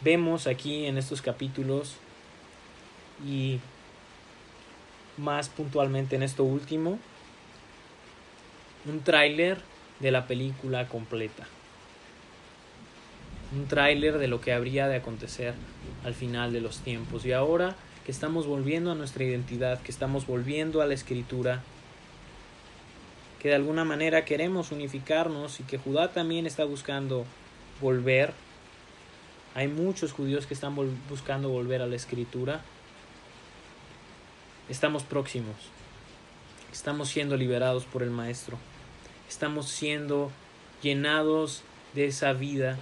Vemos aquí en estos capítulos y más puntualmente en esto último, un tráiler de la película completa. Un tráiler de lo que habría de acontecer al final de los tiempos. Y ahora que estamos volviendo a nuestra identidad, que estamos volviendo a la escritura, que de alguna manera queremos unificarnos y que Judá también está buscando volver. Hay muchos judíos que están buscando volver a la escritura. Estamos próximos. Estamos siendo liberados por el Maestro. Estamos siendo llenados de esa vida,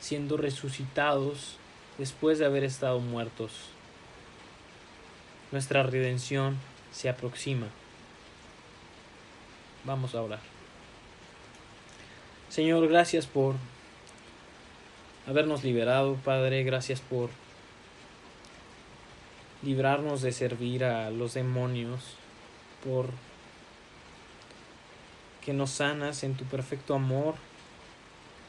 siendo resucitados después de haber estado muertos. Nuestra redención se aproxima. Vamos a orar. Señor, gracias por habernos liberado, Padre, gracias por librarnos de servir a los demonios, por que nos sanas en tu perfecto amor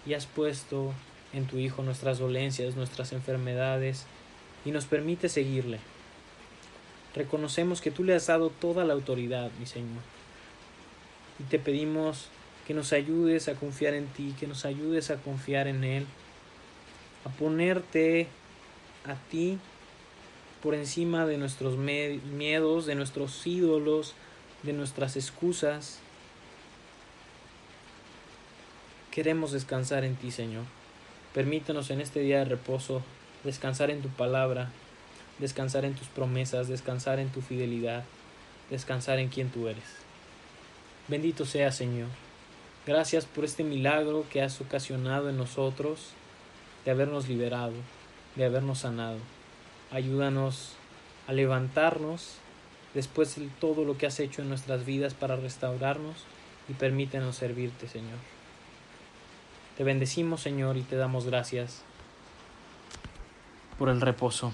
y has puesto en tu Hijo nuestras dolencias, nuestras enfermedades y nos permite seguirle. Reconocemos que tú le has dado toda la autoridad, mi Señor. Y te pedimos que nos ayudes a confiar en ti, que nos ayudes a confiar en Él, a ponerte a ti por encima de nuestros miedos, de nuestros ídolos, de nuestras excusas. Queremos descansar en ti, Señor. Permítanos en este día de reposo descansar en tu palabra, descansar en tus promesas, descansar en tu fidelidad, descansar en quien tú eres. Bendito sea, Señor. Gracias por este milagro que has ocasionado en nosotros de habernos liberado, de habernos sanado. Ayúdanos a levantarnos después de todo lo que has hecho en nuestras vidas para restaurarnos y permítenos servirte, Señor. Te bendecimos, Señor, y te damos gracias por el reposo.